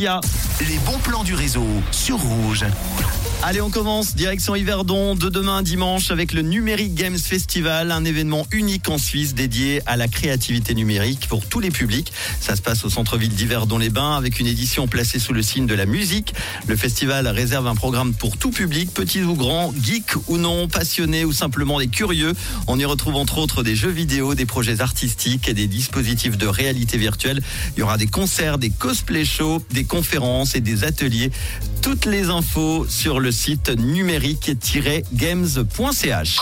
Les bons plans du réseau sur Rouge. Allez, on commence. Direction Yverdon de demain dimanche avec le Numérique Games Festival, un événement unique en Suisse dédié à la créativité numérique pour tous les publics. Ça se passe au centre-ville d'Yverdon-les-Bains avec une édition placée sous le signe de la musique. Le festival réserve un programme pour tout public, petits ou grands, geeks ou non, passionnés ou simplement des curieux. On y retrouve entre autres des jeux vidéo, des projets artistiques et des dispositifs de réalité virtuelle. Il y aura des concerts, des cosplay shows, des conférences et des ateliers. Toutes les infos sur le site numérique-games.ch.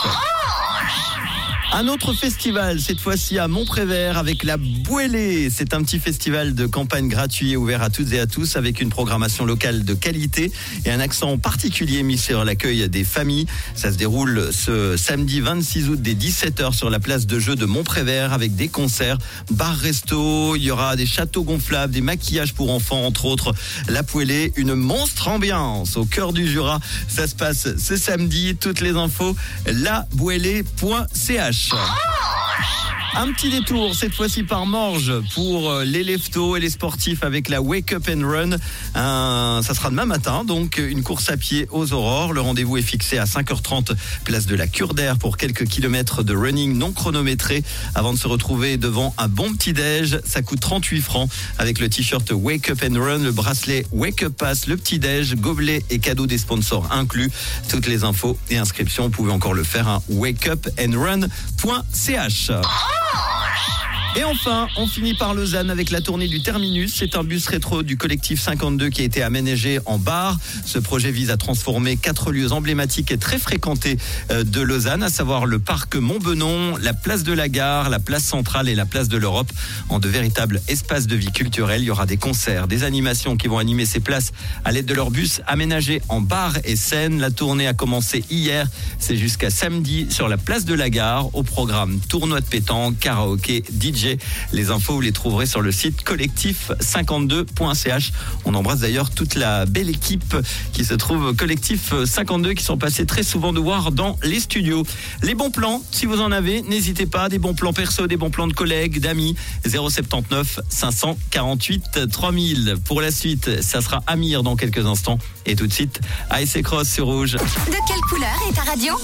Un autre festival, cette fois-ci à Montprévert avec la Bouellée. C'est un petit festival de campagne gratuit ouvert à toutes et à tous avec une programmation locale de qualité et un accent particulier mis sur l'accueil des familles. Ça se déroule ce samedi 26 août dès 17h sur la place de jeu de Montprévert avec des concerts, bar-resto, il y aura des châteaux gonflables, des maquillages pour enfants entre autres. La Bouellée, une monstre ambiance au cœur du Jura. Ça se passe ce samedi. Toutes les infos, show. Oh! Un petit détour, cette fois-ci par Morges, pour euh, les leftos et les sportifs avec la Wake Up and Run. Un- ça sera demain matin, donc une course à pied aux aurores. Le rendez-vous est fixé à 5h30, place de la Cure d'Air, pour quelques kilomètres de running non chronométré avant de se retrouver devant un bon petit-déj. Ça coûte 38 francs avec le t-shirt Wake Up and Run, le bracelet Wake Up Pass, le petit-déj, gobelet et cadeaux des sponsors inclus. Toutes les infos et inscriptions, vous pouvez encore le faire à wakeupandrun.ch. Et enfin, on finit par Lausanne avec la tournée du Terminus. C'est un bus rétro du collectif 52 qui a été aménagé en bar. Ce projet vise à transformer quatre lieux emblématiques et très fréquentés euh, de Lausanne, à savoir le parc Montbenon, la place de la gare, la place centrale et la place de l'Europe, en de véritables espaces de vie culturelle. Il y aura des concerts, des animations qui vont animer ces places à l'aide de leur bus aménagés en bar et scène. La tournée a commencé hier. C'est jusqu'à samedi sur la place de la gare au programme tournoi de pétanque, karaoké, DJ. Les infos, vous les trouverez sur le site collectif52.ch. On embrasse d'ailleurs toute la belle équipe qui se trouve collectif 52 qui sont passés très souvent nous voir dans les studios. Les bons plans, si vous en avez, n'hésitez pas. Des bons plans perso, des bons plans de collègues, d'amis. 079 548 3000. Pour la suite, ça sera Amir dans quelques instants. Et tout de suite, ASC Cross sur Rouge. De quelle couleur est ta radio?